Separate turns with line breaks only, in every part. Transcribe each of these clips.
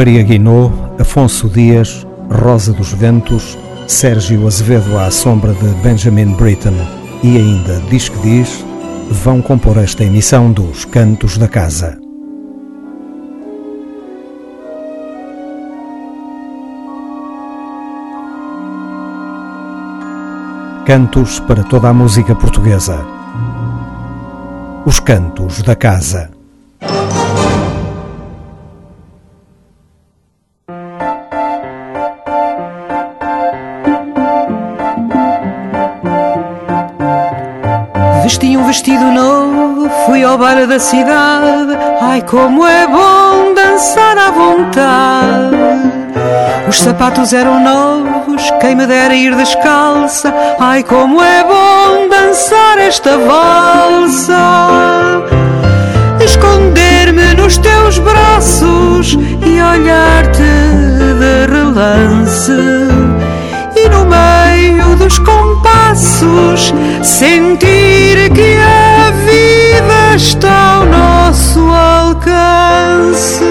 Maria Guinot, Afonso Dias, Rosa dos Ventos, Sérgio Azevedo à sombra de Benjamin Britten e ainda Diz que Diz, vão compor esta emissão dos Cantos da Casa. Cantos para toda a música portuguesa. Os Cantos da Casa.
Vestido novo, fui ao bar da cidade. Ai, como é bom dançar à vontade. Os sapatos eram novos, quem me dera ir descalça. Ai, como é bom dançar esta valsa. Esconder-me nos teus braços e olhar-te de relance. E no meio dos compassos sentir que a vida está ao nosso alcance.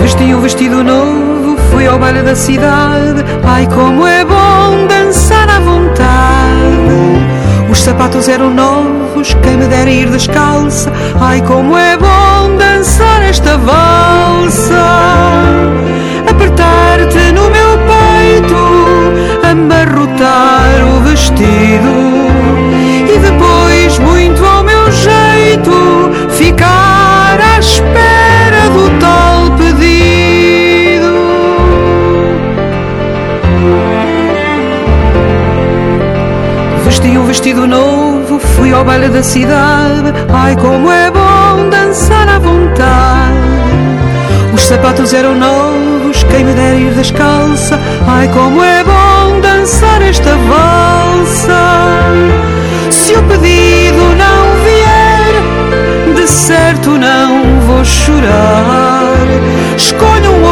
Vesti um vestido novo, fui ao baile da cidade. Ai, como é bom dançar à vontade. Os sapatos eram novos, quem me dera ir descalça. Ai, como é bom dançar esta valsa. Apertar-te no meu peito, amarrotar o vestido. Vestido novo, fui ao baile da cidade. Ai, como é bom dançar à vontade. Os sapatos eram novos, quem me dera ir descalça. Ai, como é bom dançar esta valsa. Se o pedido não vier, de certo não vou chorar. Escolho um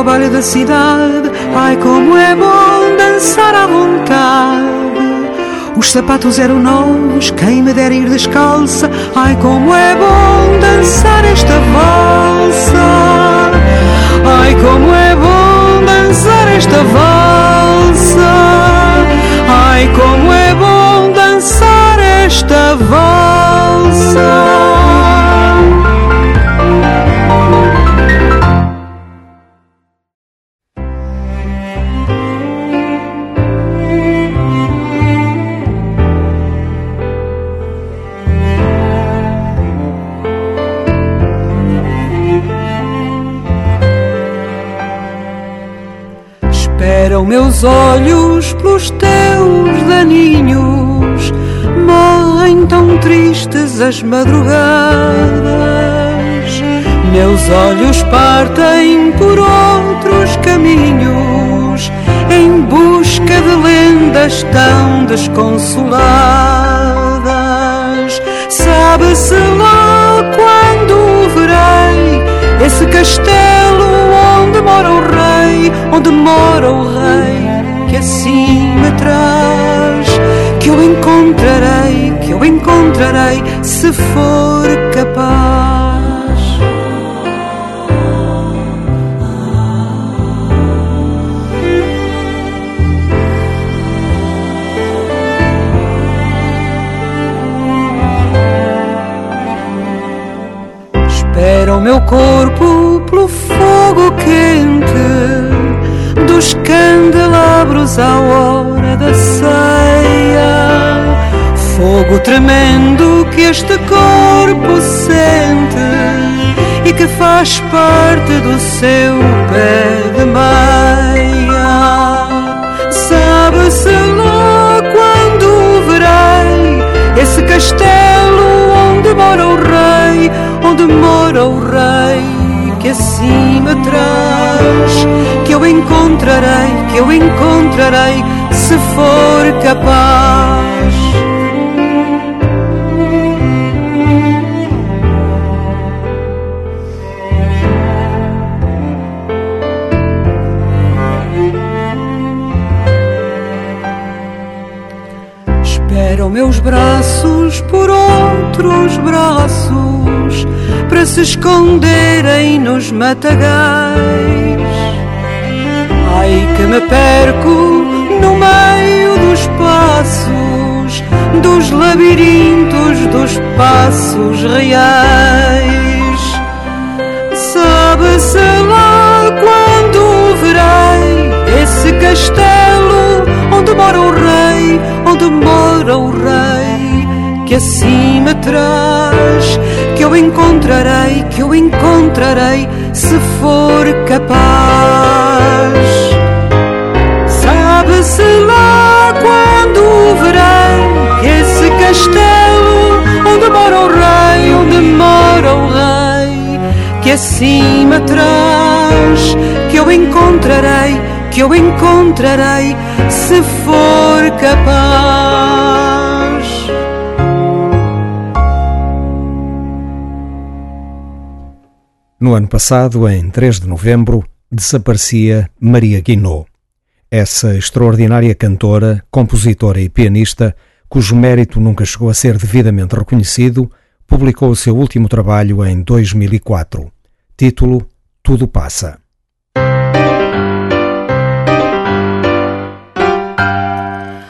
ao da cidade. Ai, como é bom dançar à vontade. Os sapatos eram novos, quem me dera ir descalça. Ai, como é bom dançar esta valsa. Ai, como é bom dançar esta valsa. Ai, como é bom dançar esta valsa. Pelos teus daninhos, morrem tão tristes as madrugadas. Meus olhos partem por outros caminhos, em busca de lendas tão desconsoladas. Sabe-se lá quando verei esse castelo onde mora o rei, onde mora o rei assim me traz. Que eu encontrarei, que eu encontrarei se for capaz. Espera o meu corpo pelo fogo quente à hora da ceia. Fogo tremendo que este corpo sente e que faz parte do seu pé de meia. Sabe-se lá quando verei esse castelo onde mora o rei, onde mora o rei assim me traz, que eu encontrarei, que eu encontrarei, se for capaz. Espero meus braços por outros braços para se esconderem nos matagais. Ai que me perco no meio dos passos, dos labirintos dos passos reais. Sabe-se lá quando verei esse castelo onde mora o rei, onde mora o rei, que assim me traz que eu encontrarei, que eu encontrarei, se for capaz. Sabe-se lá quando verei esse castelo onde mora o rei, onde mora o rei, que assim me traz, que eu encontrarei, que eu encontrarei, se for capaz.
No ano passado, em 3 de novembro, desaparecia Maria Guinot. Essa extraordinária cantora, compositora e pianista, cujo mérito nunca chegou a ser devidamente reconhecido, publicou o seu último trabalho em 2004. Título Tudo Passa.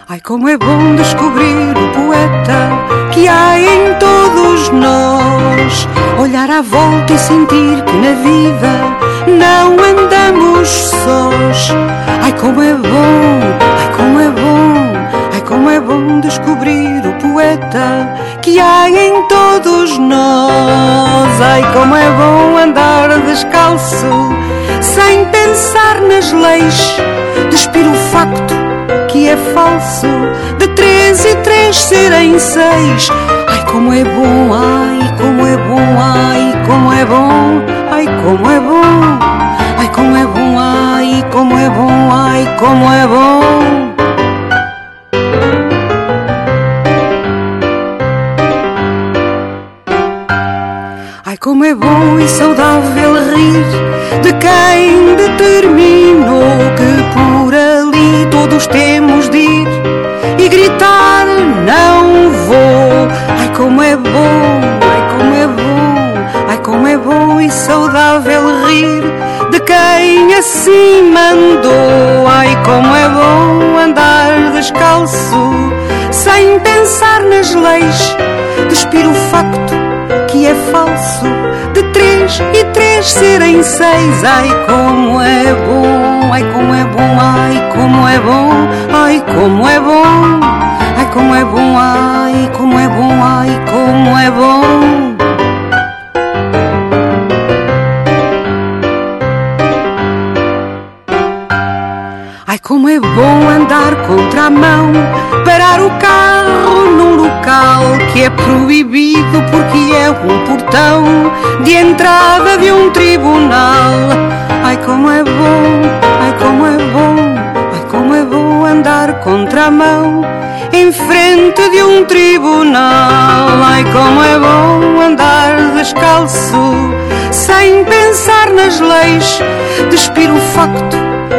Ai, como é bom descobrir o poeta que há em todos nós olhar à volta e sentir que na vida não andamos sós. Ai como é bom, ai como é bom, ai como é bom descobrir o poeta que há em todos nós. Ai como é bom andar descalço, sem pensar nas leis, despir o facto que é falso, de três e três serem seis. Ai como é bom, ai como é ai como é bom, ai como é bom, ai como é bom, ai como é bom, ai como é bom. Ai como é bom e saudável rir de quem determinou leis, despir o facto que é falso de três e três serem seis. Ai como é bom, ai como é bom, ai como é bom, ai como é bom, ai como é bom, ai como é bom, ai como é bom. Ai como é bom andar contra a mão, parar o carro local que é proibido porque é um portão de entrada de um tribunal. Ai como é bom, ai como é bom, ai como é bom andar contra a mão em frente de um tribunal. Ai como é bom andar descalço, sem pensar nas leis, despir o facto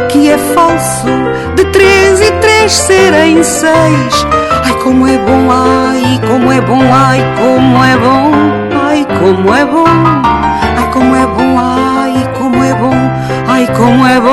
que é falso de três e três serem seis. Como é bom, ai como é bom, ai como é bom, ai como é bom, ai como é bom, ai como é bom, como.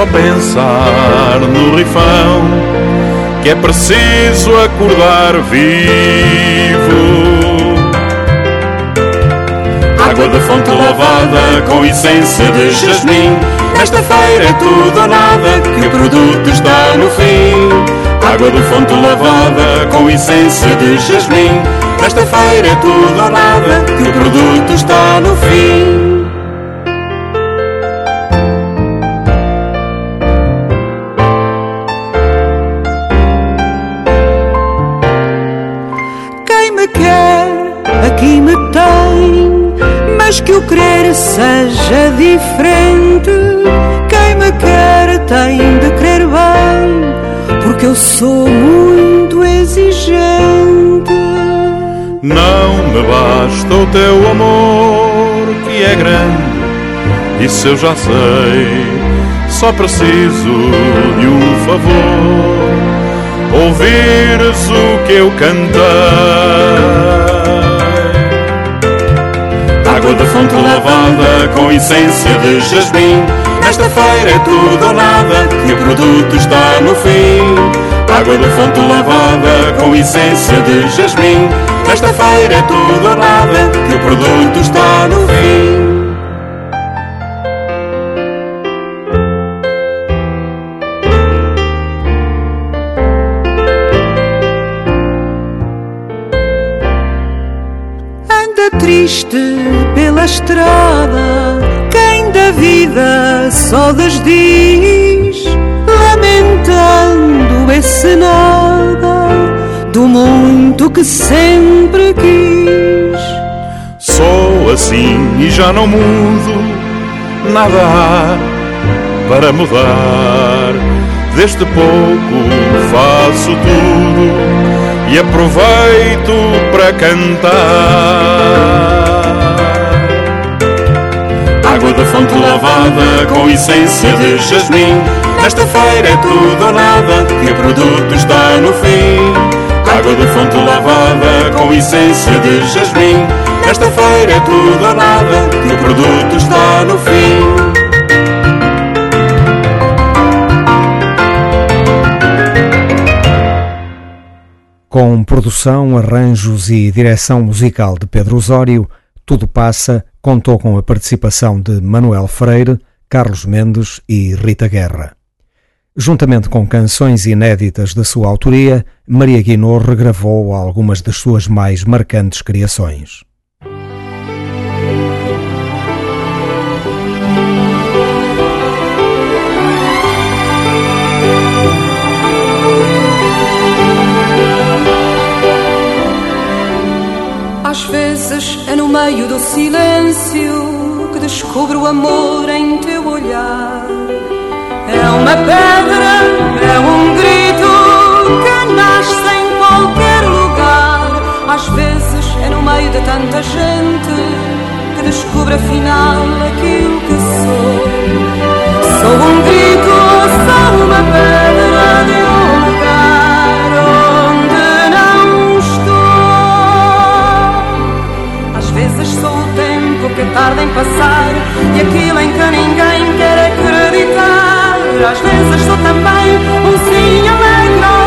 Só pensar no rifão que é preciso acordar vivo. Água de fonte lavada com essência de jasmim. Nesta feira é tudo ou nada que o produto está no fim. Água de fonte lavada com essência de jasmim. Nesta feira é tudo ou nada que o produto está no fim.
Seja diferente. Quem me quer tem de querer bem, porque eu sou muito exigente.
Não me basta o teu amor, que é grande, isso eu já sei. Só preciso de um favor, ouvires o que eu cantei. Da fonte lavada com essência de jasmim. Nesta feira é tudo ou nada, que o produto está no fim. Água da fonte lavada com essência de jasmim. Nesta feira é tudo ou nada, que o produto está no fim.
Só desdiz, lamentando esse nada do muito que sempre quis.
Sou assim e já não mudo, nada há para mudar. Desde pouco faço tudo e aproveito para cantar. Da fonte lavada com essência de jasmim. Nesta feira é tudo ou nada, que o produto está no fim. Água de fonte lavada com essência de jasmim. Nesta feira é tudo ou nada, que o produto está no fim.
Com produção, arranjos e direção musical de Pedro Osório, Tudo Passa contou com a participação de Manuel Freire, Carlos Mendes e Rita Guerra. Juntamente com canções inéditas da sua autoria, Maria Guinot regravou algumas das suas mais marcantes criações.
Meio do silêncio que descubro o amor em teu olhar. É uma pedra, é um grito que nasce em qualquer lugar. Às vezes é no meio de tanta gente que descubro afinal aquilo que sou. Sou um grito, sou uma pedra de tarda em passar e aquilo em que ninguém quer acreditar. Às vezes sou também um sim alegre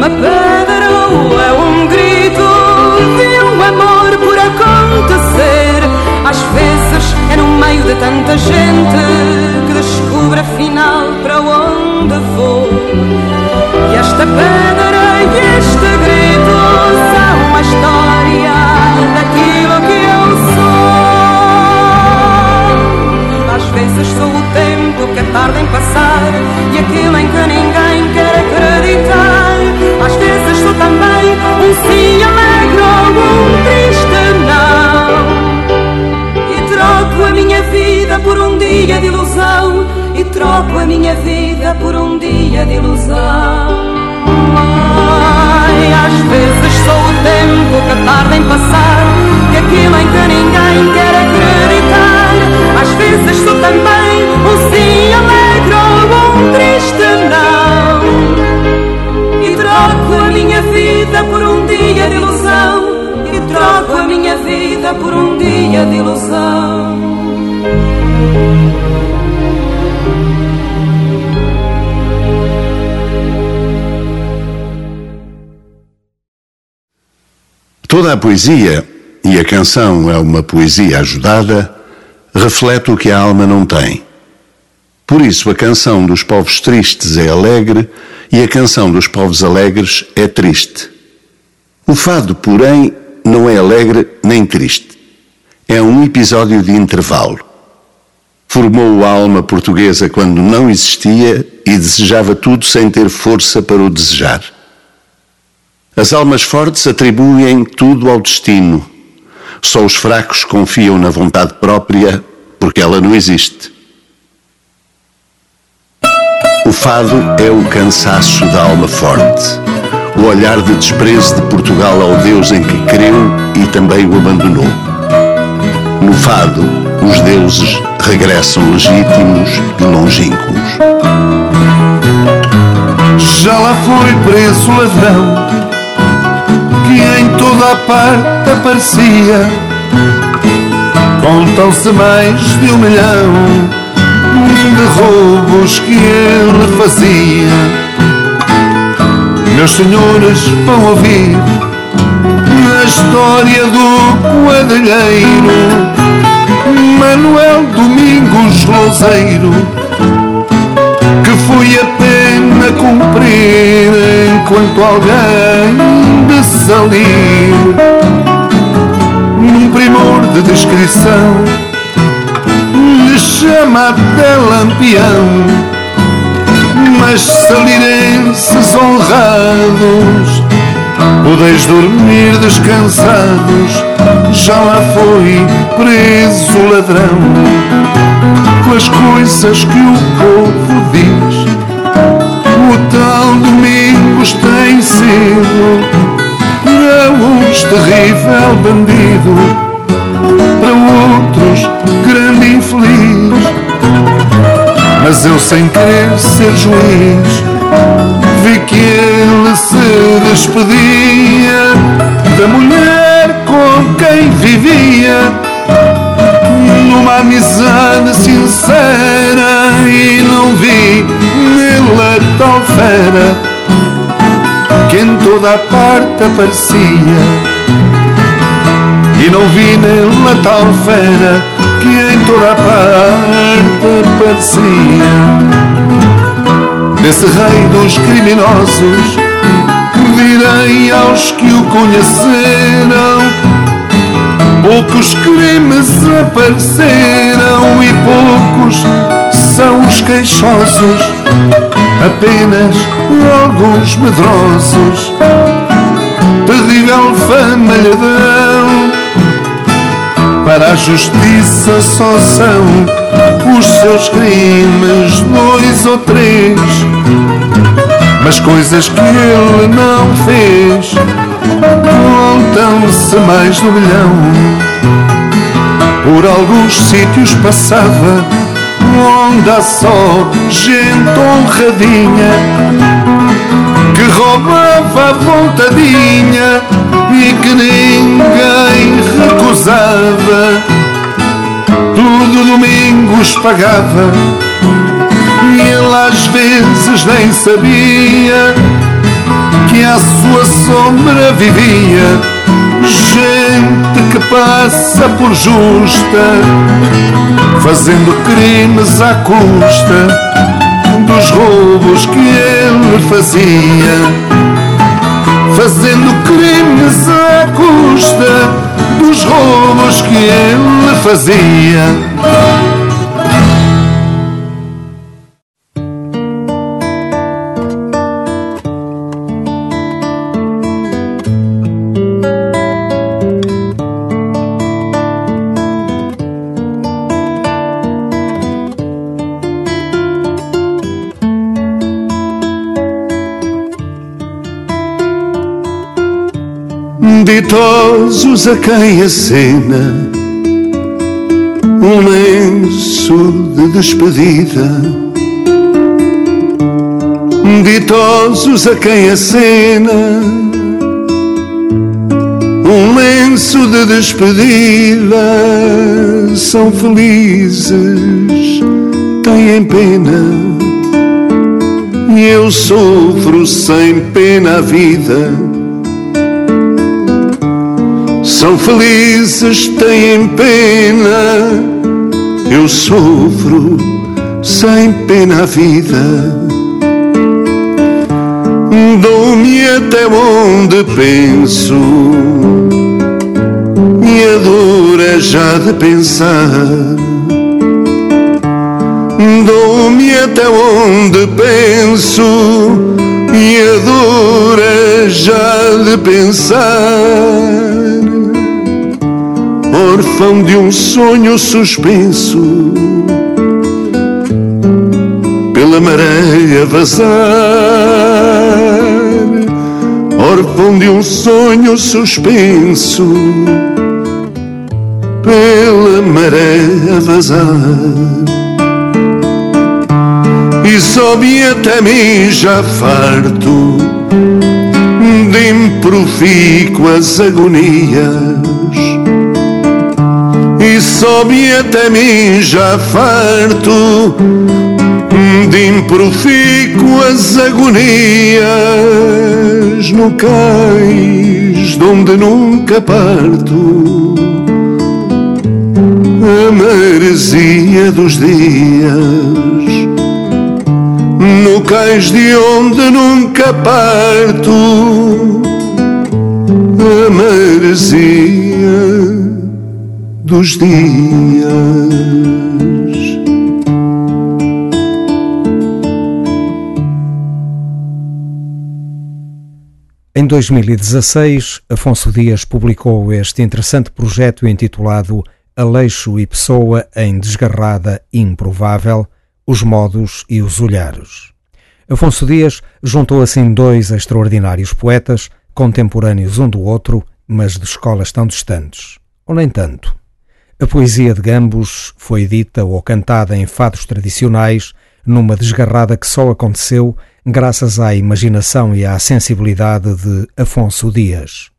uma pedra ou é um grito de um amor por acontecer. Às vezes é no meio de tanta gente que descubro afinal para onde vou. E esta pedra e este grito são a história daquilo que eu sou. Às vezes sou o tempo que tarda em passar Sim, alegro ou triste não. E troco a minha vida por um dia de ilusão. E troco a minha vida por um dia de ilusão. Ai, às vezes sou o tempo que tarda em passar, que aquilo em que ninguém quer acreditar. Às vezes sou também um sim alegro ou um triste não. E troco a minha vida por um dia de ilusão. E troco a minha vida por um dia de ilusão.
Toda a poesia, e a canção é uma poesia ajudada, reflete o que a alma não tem. Por isso, a canção dos povos tristes é alegre e a canção dos povos alegres é triste. O fado, porém, não é alegre nem triste. É um episódio de intervalo. Formou a alma portuguesa quando não existia e desejava tudo sem ter força para o desejar. As almas fortes atribuem tudo ao destino. Só os fracos confiam na vontade própria, porque ela não existe. O fado é o cansaço da alma forte, o olhar de desprezo de Portugal ao Deus em que creu e também o abandonou. No fado, os deuses regressam legítimos e longínquos.
Já lá foi preso o ladrão que em toda a parte aparecia. Contam-se mais de um milhão de roubos que ele fazia. Meus senhores vão ouvir a história do quadrilheiro. Manuel Domingos Louzeiro que foi a pena cumprir enquanto alguém de salir num primor de descrição lhe chama até lampião mas salirenses honrados podeis dormir descansados já lá foi preso o ladrão as coisas que o povo diz. O tal Domingos tem sido para uns terrível bandido, para outros grande. Mas eu sem querer ser juiz vi que ele se despedia da mulher com quem vivia numa amizade sincera e não vi nela tal fera que em toda a parte aparecia. E não vi nela tal fera que em toda a parte aparecia desse rei dos criminosos virei aos que o conheceram Poucos crimes apareceram e poucos são os queixosos, apenas alguns medrosos. Terrível fama lhe dão, para a justiça só são os seus crimes dois ou três, mas coisas que ele não fez Contam-se mais um milhão. Por alguns sítios passava Onde há só gente honradinha Que roubava a vontadinha E que ninguém recusava. Tudo domingos pagava. E ele às vezes nem sabia que à sua sombra vivia gente que passa por justa, fazendo crimes à custa dos roubos que ele fazia, fazendo crimes à custa dos roubos que ele fazia. Ditosos a quem acena um lenço de despedida. Ditosos a quem acena um lenço de despedida. São felizes, têm pena, e eu sofro sem pena a vida são felizes, têm pena, eu sofro sem pena a vida. Dou-me até onde penso, e a dor é já de pensar. Dou-me até onde penso, e a dor é já de pensar órfão de um sonho suspenso pela maré vazar, órfão de um sonho suspenso pela maré vazar. E sobe até mim já farto de improfícuas agonias e sobe até mim já farto de improfícuas agonias no cais de onde nunca parto. A maresia dos dias no cais de onde nunca parto. A maresia dos dias.
Em 2016, Afonso Dias publicou este interessante projeto intitulado Aleixo e Pessoa em Desgarrada Improvável, os modos e os olhares. Afonso Dias juntou assim dois extraordinários poetas, contemporâneos um do outro, mas de escolas tão distantes. Ou nem tanto. A poesia de Gambos foi dita ou cantada em fados tradicionais, numa desgarrada que só aconteceu graças à imaginação e à sensibilidade de Afonso Dias.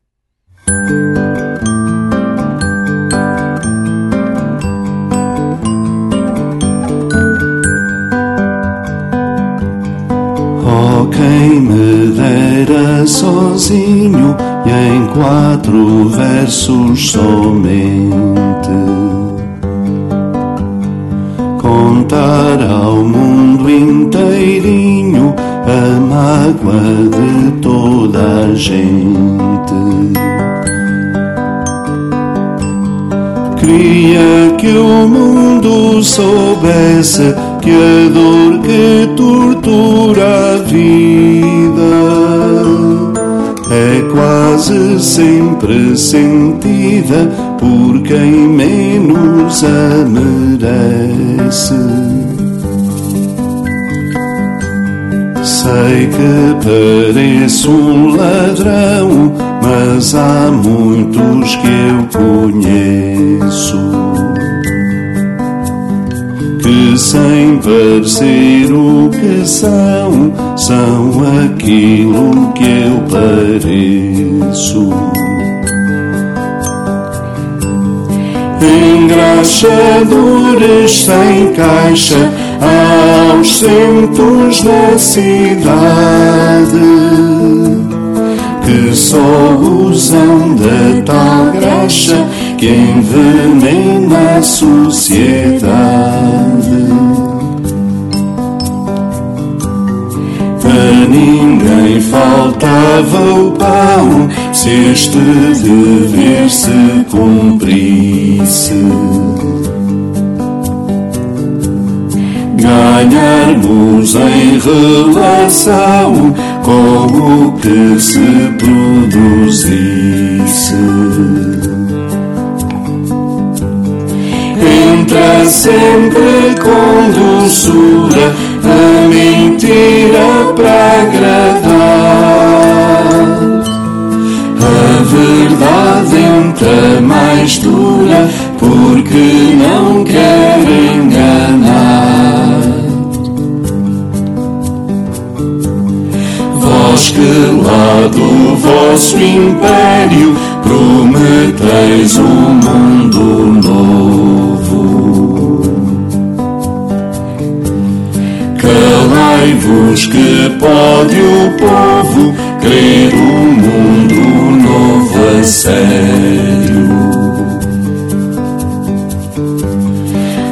Quem me dera sozinho e em quatro versos somente contar ao mundo inteirinho a mágoa de toda a gente. Queria que o mundo soubesse que a dor que tortura a vida é quase sempre sentida por quem menos a merece. Sei que pareço um ladrão, mas há muitos que eu conheço que sem parecer o que são, são aquilo que eu pareço. Engraxadores sem caixa aos centros da cidade que só usam da tal graxa que envenena a sociedade. A ninguém faltava o pão se este dever se cumprisse. Ganharmos em relação com o que se produzisse. entra sempre com doçura a mentira para agradar. A verdade
mais dura, porque não quer enganar. Do vosso império prometeis um mundo novo. Calai-vos que pode o povo crer um mundo novo a sério.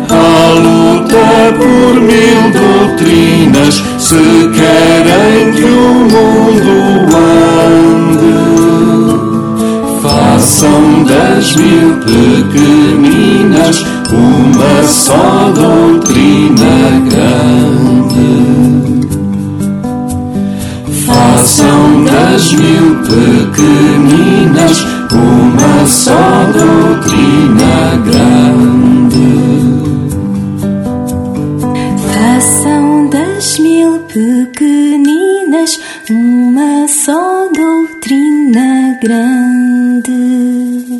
A luta por mil doutrinas se querem que o mundo Façam das mil pequeninas uma só doutrina grande. Façam das mil pequeninas uma só doutrina grande.
Façam das mil pequeninas grande.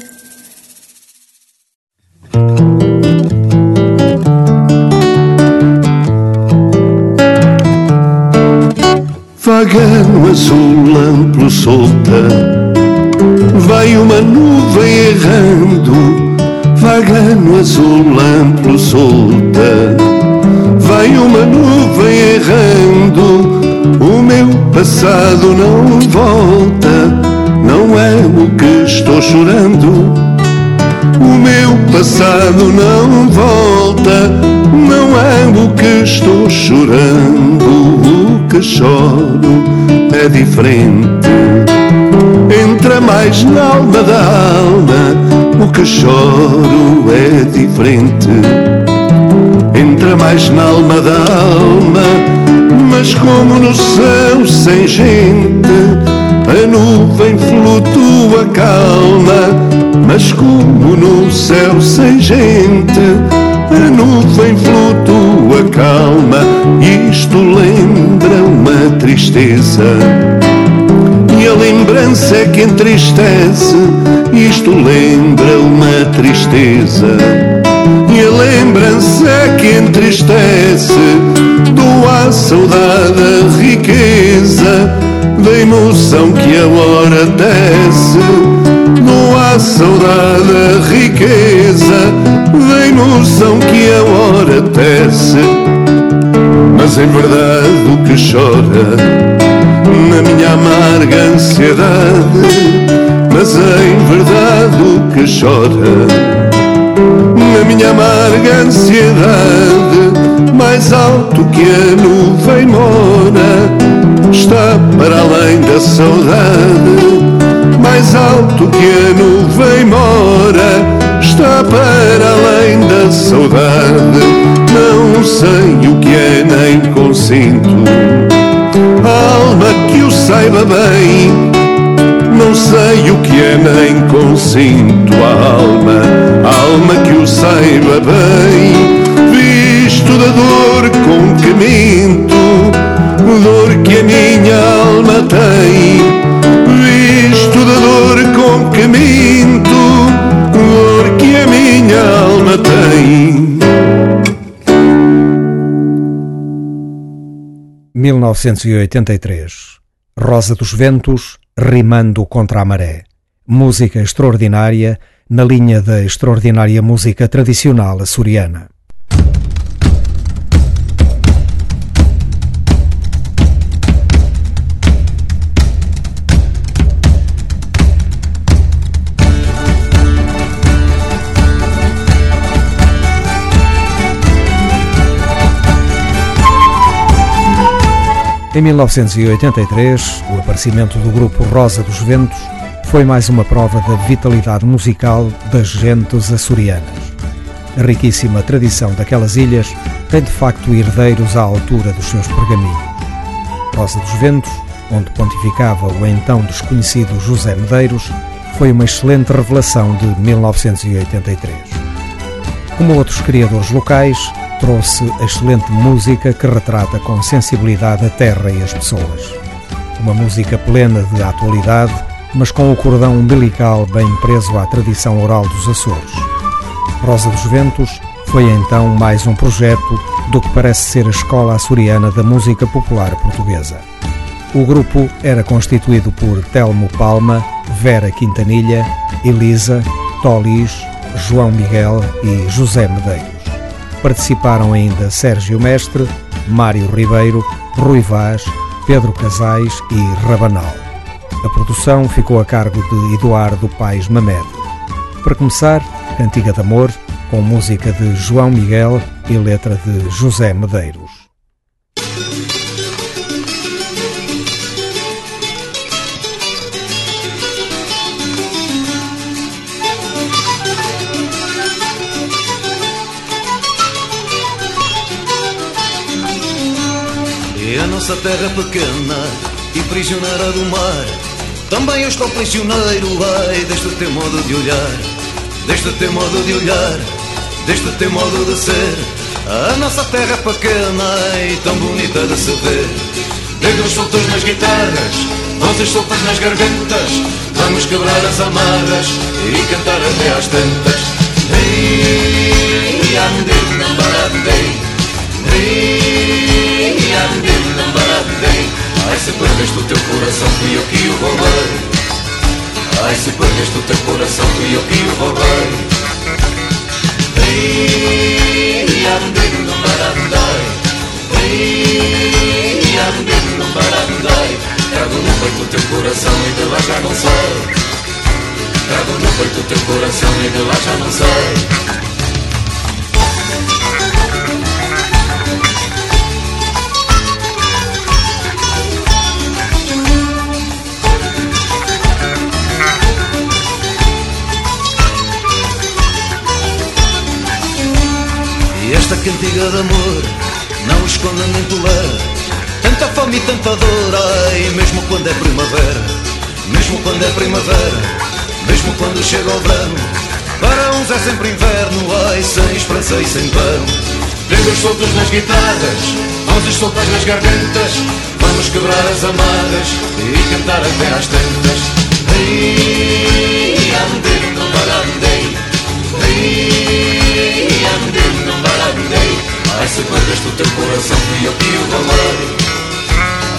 Vaga no azul amplo solta. Vai uma nuvem errando. Vaga no azul amplo solta. Vai uma nuvem errando. O meu passado não volta Não é o que estou chorando O meu passado não volta. Não é o que estou chorando O que choro é diferente. Entra mais na alma da alma O que choro é diferente. Entra mais na alma da alma Mas como no céu sem gente A nuvem flutua calma Mas como no céu sem gente A nuvem flutua calma. Isto lembra uma tristeza. E a lembrança é que entristece, isto lembra uma tristeza. E a lembrança é que entristece, doa saudade a riqueza, da emoção que a hora desce. Doa à saudade riqueza, da emoção que a hora desce. Mas em verdade o que chora na minha amarga ansiedade, mas em verdade o que chora, na minha amarga ansiedade, mais alto que a nuvem mora, está para além da saudade, mais alto que a nuvem mora, está para além da saudade, não sei o que é nem consinto alma que o saiba bem. Não sei o que é, nem consinto alma, alma que o saiba bem. Visto da dor com que minto, dor que a minha alma tem. Visto da dor com que minto, dor que a minha alma tem.
1983. Rosa dos Ventos, rimando contra a maré. Música extraordinária na linha da extraordinária música tradicional açoriana. Em 1983, o aparecimento do grupo Rosa dos Ventos foi mais uma prova da vitalidade musical das gentes açorianas. A riquíssima tradição daquelas ilhas tem de facto herdeiros à altura dos seus pergaminhos. Rosa dos Ventos, onde pontificava o então desconhecido José Medeiros, foi uma excelente revelação de 1983. Como outros criadores locais, trouxe excelente música que retrata com sensibilidade a terra e as pessoas. Uma música plena de atualidade mas com o cordão umbilical bem preso à tradição oral dos Açores. Rosa dos Ventos foi então mais um projeto do que parece ser a Escola Açoriana da Música Popular Portuguesa. O grupo era constituído por Telmo Palma, Vera Quintanilha, Elisa, Tolis, João Miguel e José Medeiros. Participaram ainda Sérgio Mestre, Mário Ribeiro, Rui Vaz, Pedro Casais e Rabanal. A produção ficou a cargo de Eduardo Paes Mamed. Para começar, Cantiga de Amor, com música de João Miguel e letra de José Medeiros.
Nossa terra pequena e prisioneira do mar. Também eu estou prisioneiro, ai, deste teu modo de olhar, deste teu modo de olhar deste teu modo de ser. A nossa terra pequena e tão bonita de se ver. Negros soltos nas guitarras, vozes soltas nas gargantas. Vamos quebrar as amarras e cantar até às tantas. Ei, andei, não baratei. Ei, andei, não baratei. Ai, se perdeste o teu coração, fui eu que o roubei. Ai, se perdeste o teu coração, fui eu que o roubei. Trago no peito o teu coração e de lá já não sei Trago no peito o teu coração e de lá já não sei esta cantiga de amor não esconde nem tolera. Tanta fome e tanta dor, ai, mesmo quando é primavera Mesmo quando é primavera, mesmo quando chega o verão. Para uns é sempre inverno, ai, sem esperança e sem pão. Dedos soltos nas guitarras, vozes soltas nas gargantas Vamos quebrar as amarras e cantar até às tantas. Ei, andei, não barandei Ei, andei, não barandei Ai, se perdeste o teu coração, fui eu que o roubei.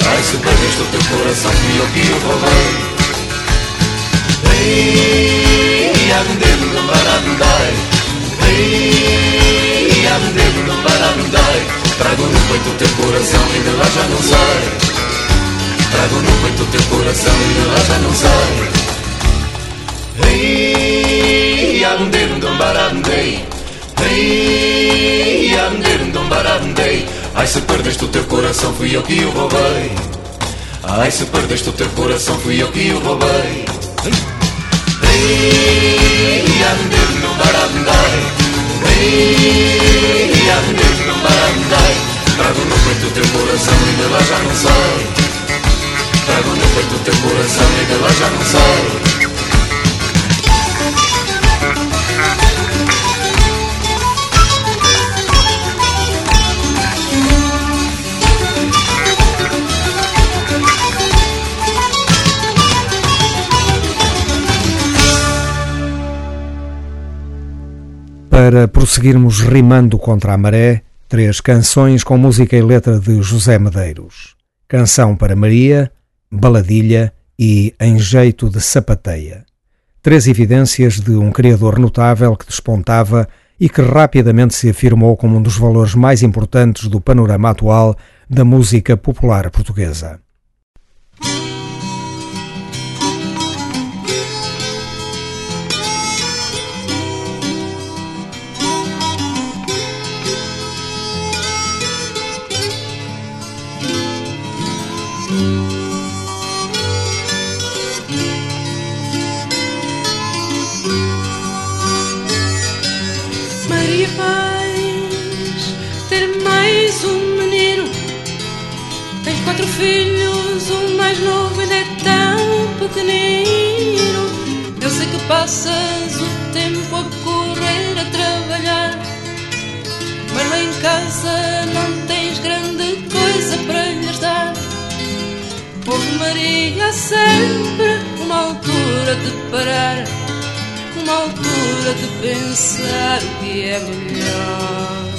Ai, se perdeste o teu coração, fui eu que o roubei. Ei, andei, não barandei Ei, andei, não barandei Trago no peito o teu coração e de lá já não sai. Trago no peito o teu coração e de lá já não sai. Ei, andei, não barandei Ei, andei, não barandei Ai, se perdeste o teu coração, fui eu que o roubei. Ai, se perdeste o teu coração, fui eu que o roubei. Ei, andei, não barandei Ei, andei, não barandei Trago no peito o teu coração e de lá já não sai Trago no peito o teu coração e de lá já não sai
para prosseguirmos rimando contra a maré, três canções com música e letra de José Medeiros. Canção para Maria, Baladilha e Em Jeito de Sapateia. Três evidências de um criador notável que despontava e que rapidamente se afirmou como um dos valores mais importantes do panorama atual da música popular portuguesa.
Filhos, o mais novo ainda é tão pequenino. Eu sei que passas o tempo a correr, a trabalhar, mas lá em casa não tens grande coisa para lhes dar. Houve Maria sempre
uma altura de parar, uma altura de pensar o que é melhor.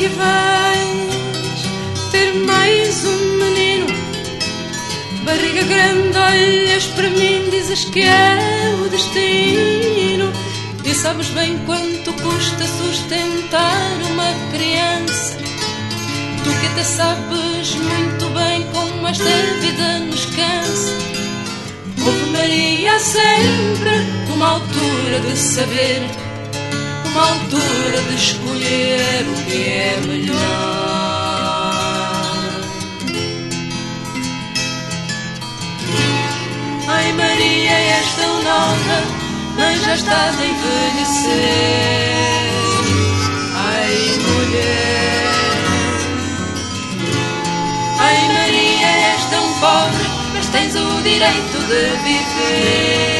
Maria, vais ter mais um menino, barriga grande, olhas para mim, dizes que é o destino. E sabes bem quanto custa sustentar uma criança. Tu que até sabes muito bem como esta vida nos cansa. Houve Maria sempre uma altura de saber, altura de escolher o que é melhor. Ai Maria, és tão nova, mas já estás a envelhecer. Ai mulher, ai Maria, és tão pobre, mas tens o direito de viver.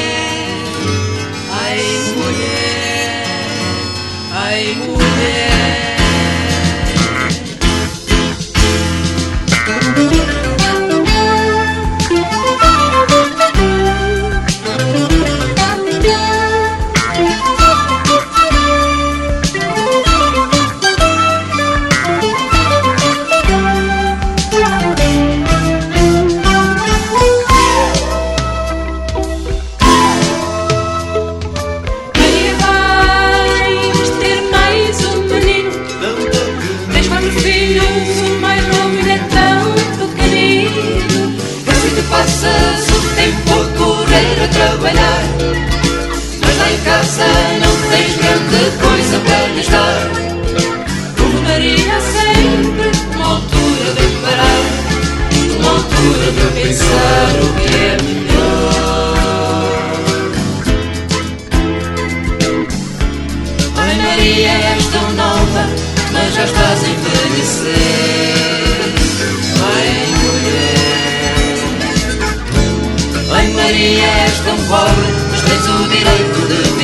Ai mulher. De pensar o que é melhor. Ai Maria, és tão nova, mas já estás a envelhecer. Ai mulher, ai Maria, és tão pobre, mas tens o direito de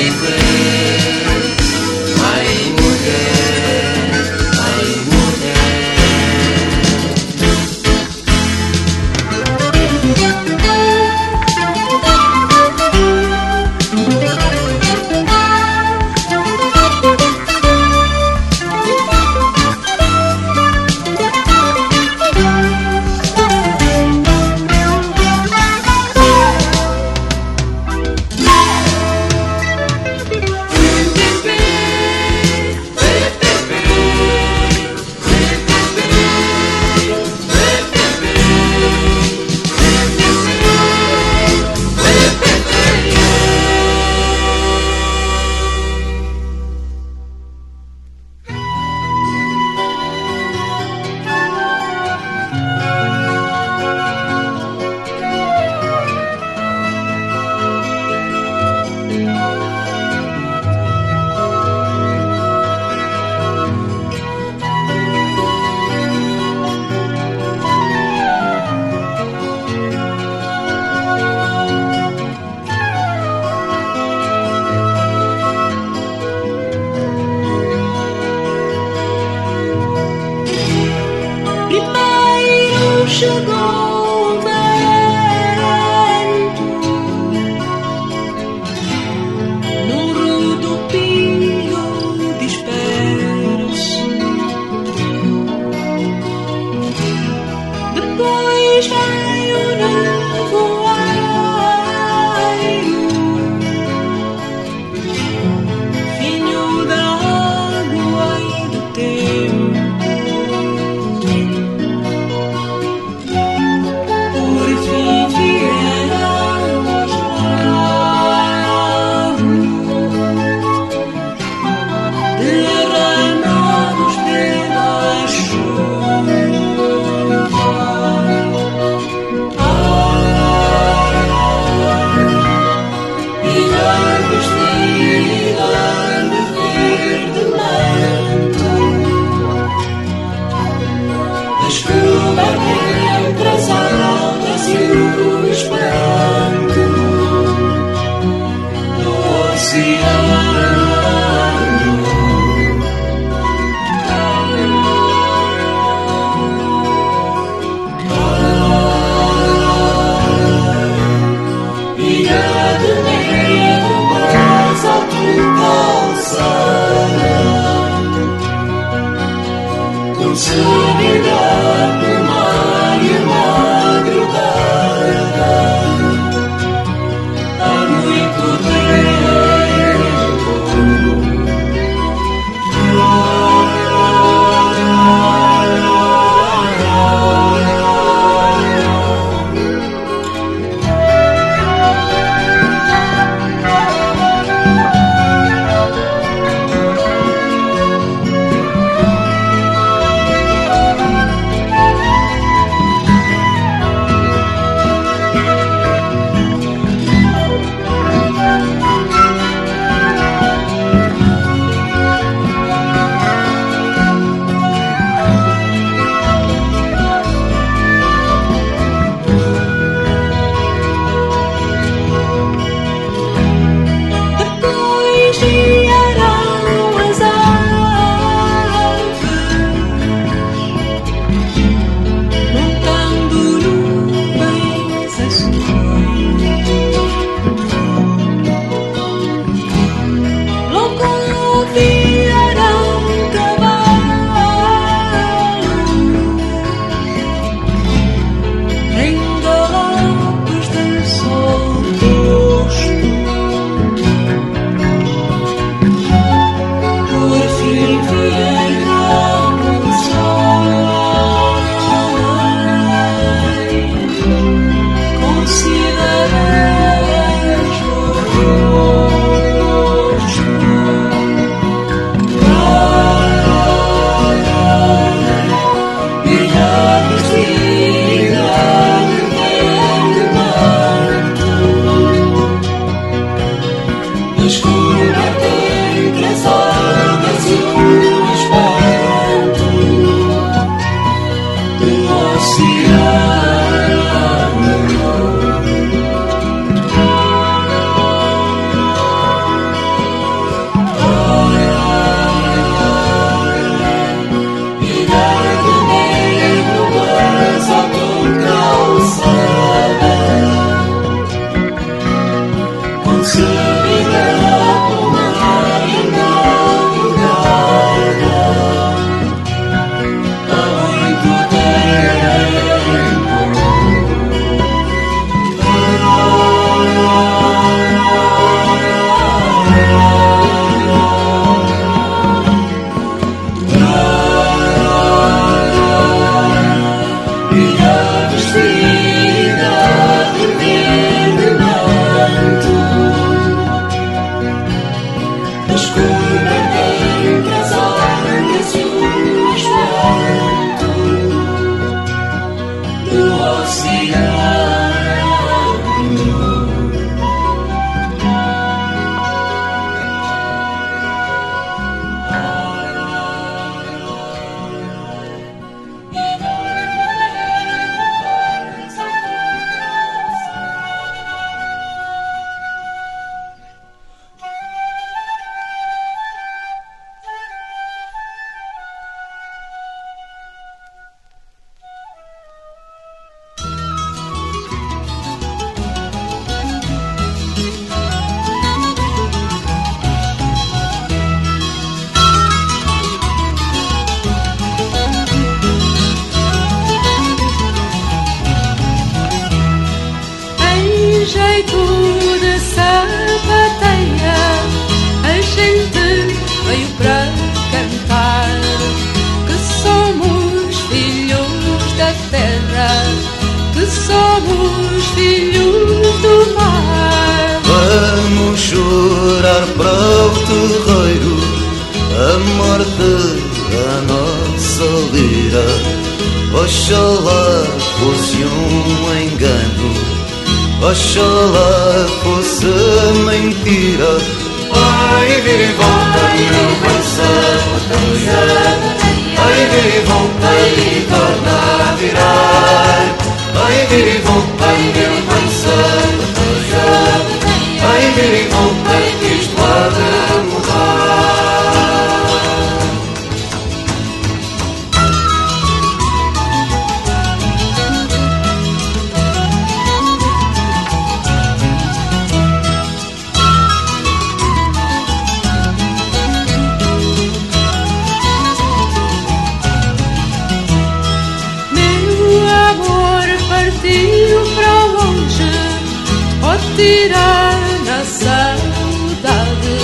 tirar a saudade.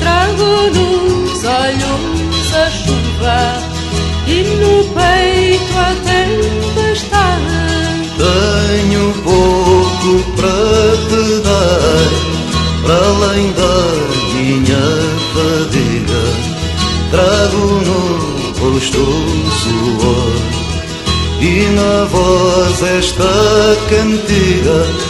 Trago nos olhos a chuva e no peito a tempestade. Tenho pouco para te dar, para além da minha fadiga. Trago no rosto suor. E na voz esta cantiga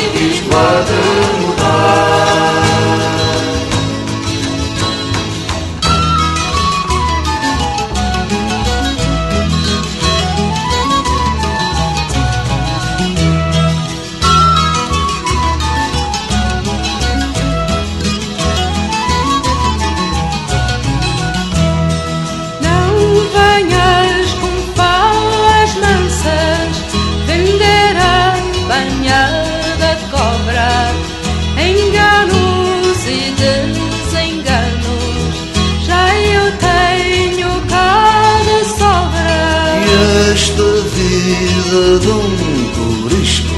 casa de um corisco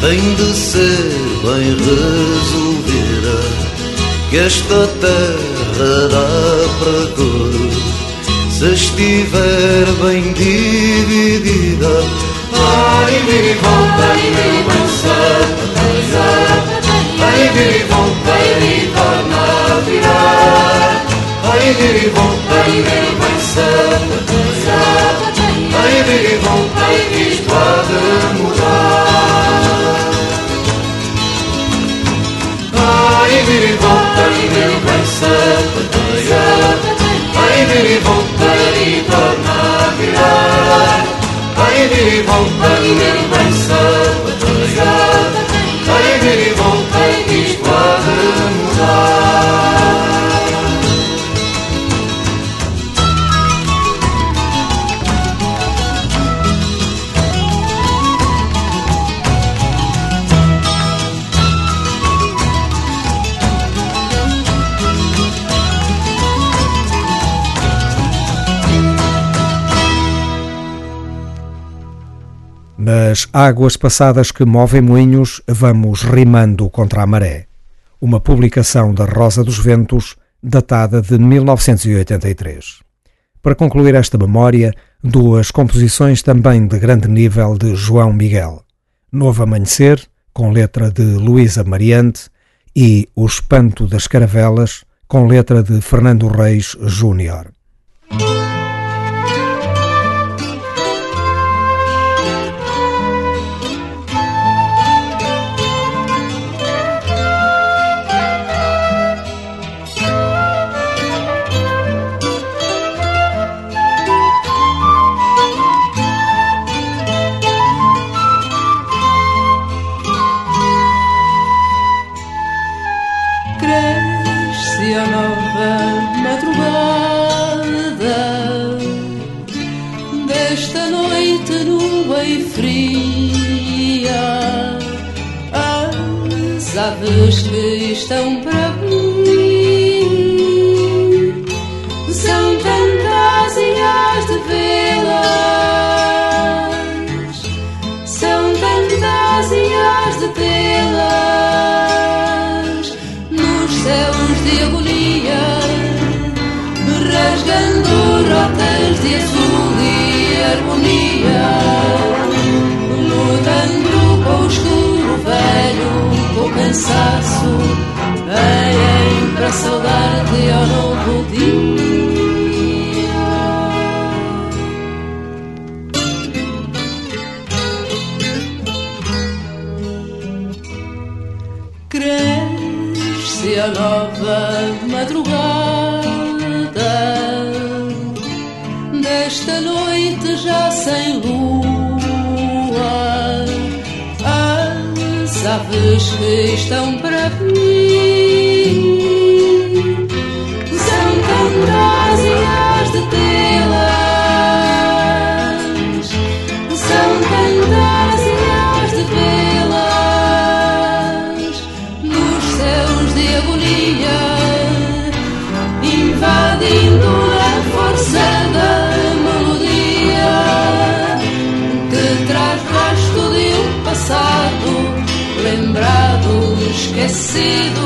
tem de ser bem resolvida, que esta terra dá para todos, se estiver bem dividida. Vai vir
e volta e me cansa, vai vir e volta e me torna a virar, vai vir e volta e me cansa isto há de mudar. Ai, vir e volta, vem sapateia. Ai, vir e volta e torna a virar. Ai, vir e volta, vem sapateia. Ai, vir e volta,
Nas águas passadas que movem moinhos, vamos rimando contra a maré. Uma publicação da Rosa dos Ventos, datada de 1983. Para concluir esta memória, duas composições também de grande nível de João Miguel. Novo Amanhecer, com letra de Luísa Mariante, e O Espanto das Caravelas, com letra de Fernando Reis Júnior.
Estão para vir. São tantas e as de vê-las, são tantas e as de tê-las nos céus de agonia, rasgando rotas de azul e harmonia, lutando com o escuro velho cansaço Vem para saudar-te ao novo dia Cresce a nova madrugada. Desta noite já sem lua. Aves que estão para esquecido,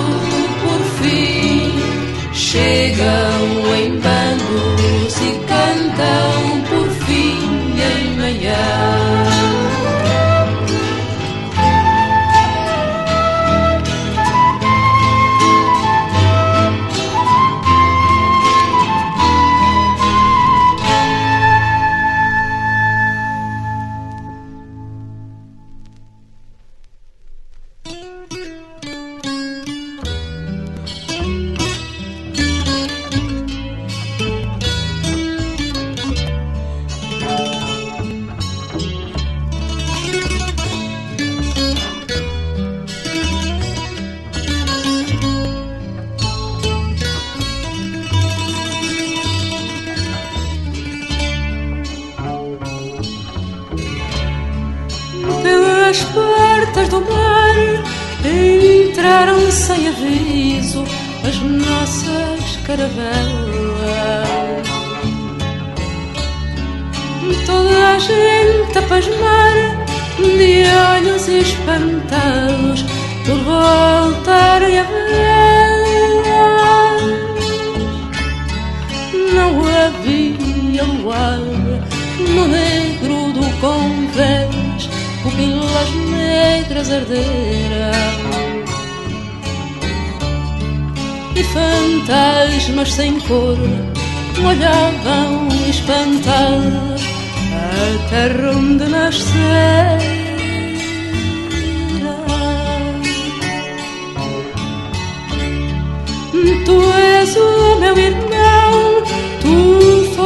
por fim. Chegam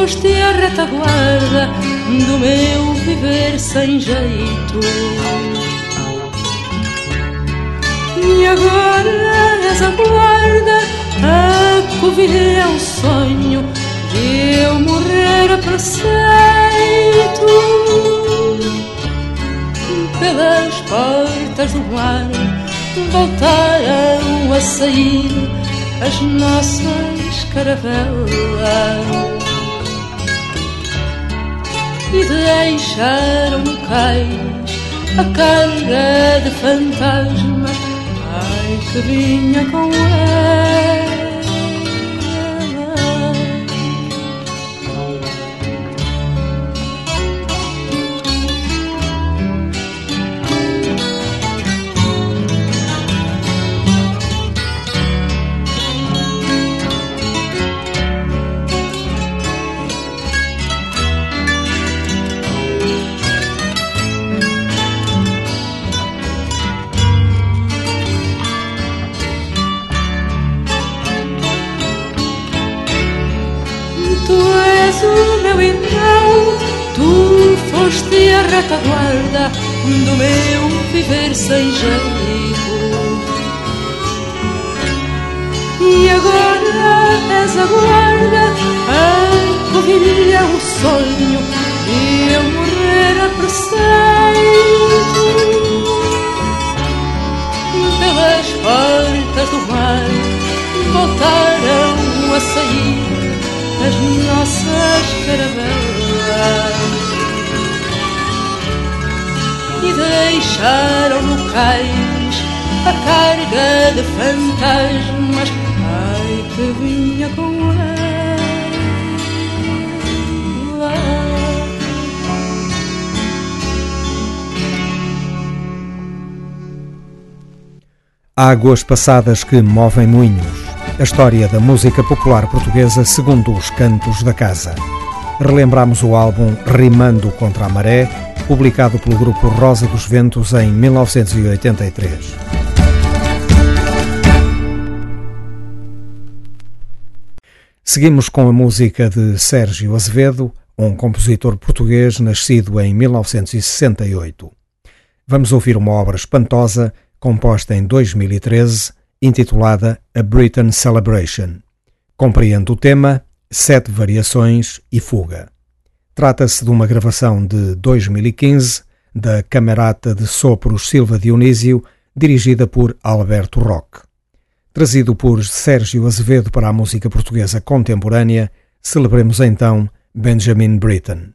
foste a retaguarda do meu viver sem jeito. E agora és a guarda, a covilha é um sonho de eu morrer a preceito. Pelas portas do mar voltaram a sair as nossas caravelas e deixaram no cais a carga de fantasmas ai que vinha com ela. Retaguarda do meu viver sem jeito. E agora és a guarda, a covilha, um sonho, e eu morrer a preceito. Pelas portas do mar voltaram a sair as nossas caravelas e deixaram no cais a carga de fantasmas ai que vinha com ela.
Águas passadas que movem moinhos. A história da música popular portuguesa segundo os cantos da casa. Relembramos o álbum Rimando contra a Maré, publicado pelo grupo Rosa dos Ventos em 1983. Seguimos com a música de Sérgio Azevedo, um compositor português nascido em 1968. Vamos ouvir uma obra espantosa, composta em 2013, intitulada A Britain Celebration. Compreende o tema, sete variações e fuga. Trata-se de uma gravação de 2015 da Camerata de Sopros Silva Dionísio, dirigida por Alberto Roque. Trazido por Sérgio Azevedo para a música portuguesa contemporânea, celebremos então Benjamin Britten.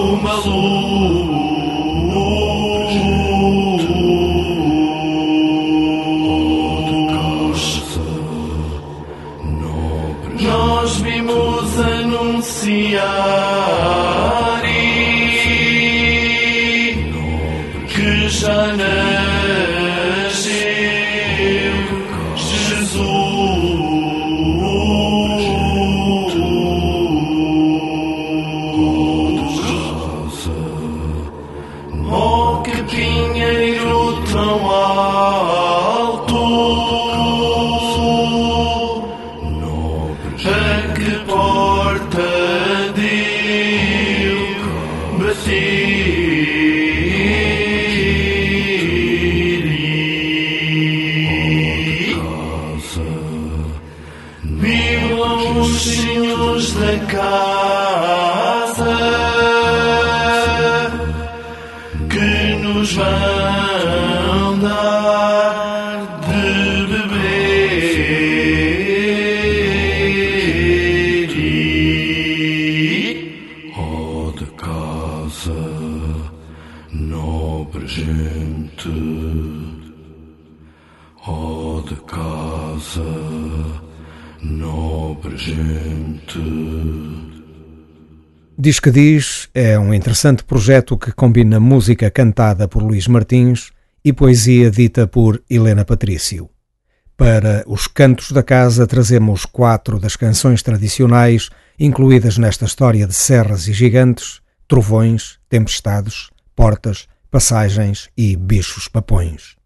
uma luz. Nós vimos anunciar.
Diz que Diz é um interessante projeto que combina música cantada por Luís Martins e poesia dita por Helena Patrício. Para os cantos da casa trazemos quatro das canções tradicionais incluídas nesta história de serras e gigantes, trovões, tempestades, portas, passagens e bichos papões.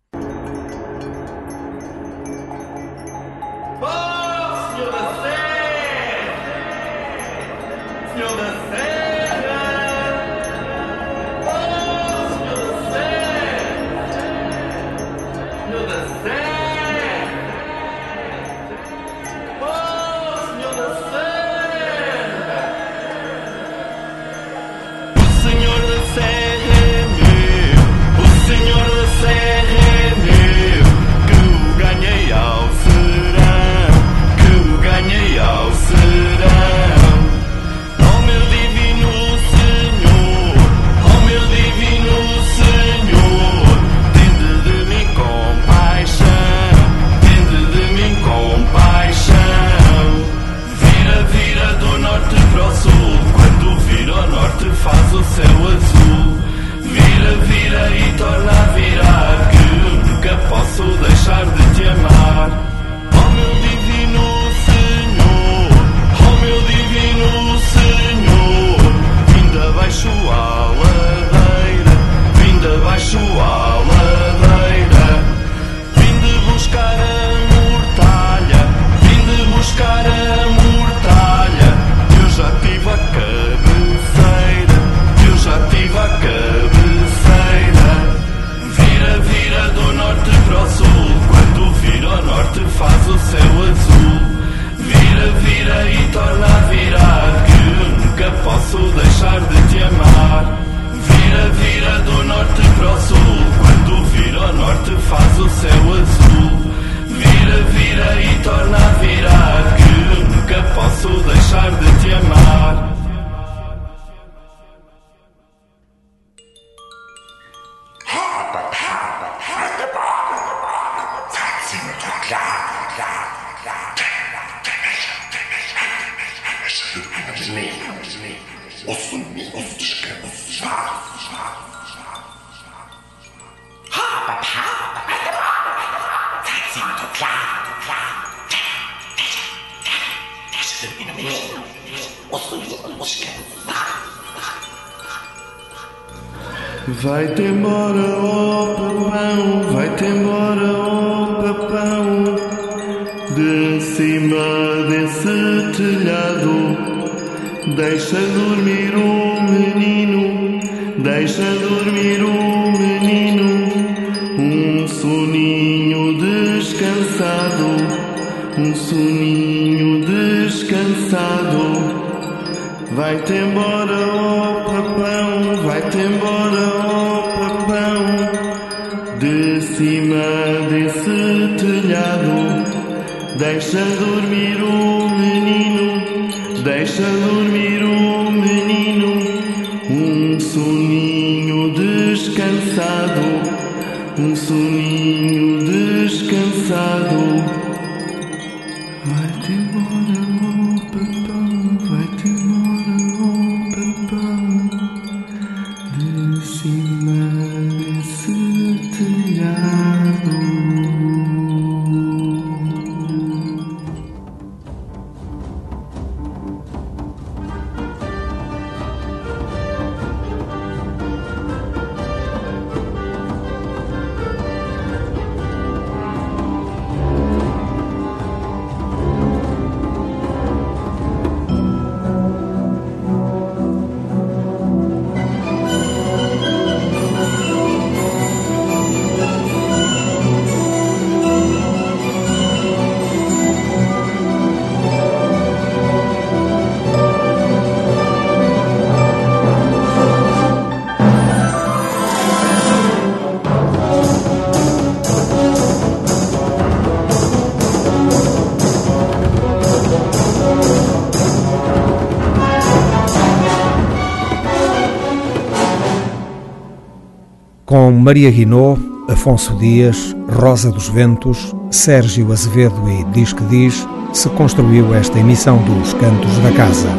Cima desse telhado. Deixa dormir o menino, deixa dormir o menino, um soninho descansado, um soninho descansado.
Maria Guinot, Afonso Dias, Rosa dos Ventos, Sérgio Azevedo e Diz que Diz, se construiu esta emissão dos Cantos da Casa.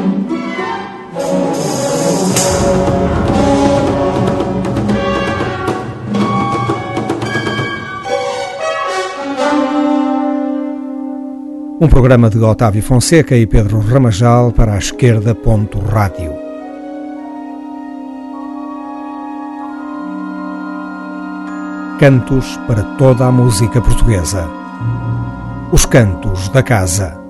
Um programa de Otávio Fonseca e Pedro Ramajal para a esquerda. Rádio. Cantos para toda a música portuguesa. Os Cantos da Casa.